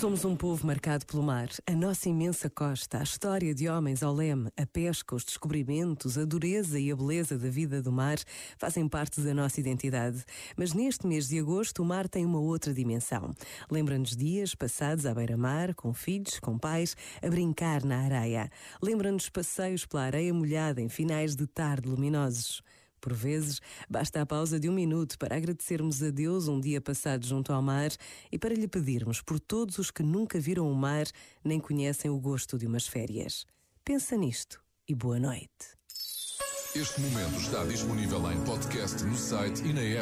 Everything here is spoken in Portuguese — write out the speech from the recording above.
Somos um povo marcado pelo mar, a nossa imensa costa, a história de homens ao leme, a pesca, os descobrimentos, a dureza e a beleza da vida do mar fazem parte da nossa identidade. Mas neste mês de agosto o mar tem uma outra dimensão. Lembra-nos dias passados à beira-mar, com filhos, com pais, a brincar na areia. Lembra-nos passeios pela areia molhada em finais de tarde luminosos. Por vezes, basta a pausa de um minuto para agradecermos a Deus um dia passado junto ao mar e para lhe pedirmos por todos os que nunca viram o mar nem conhecem o gosto de umas férias. Pensa nisto e boa noite. Este momento está disponível em podcast no site e na app.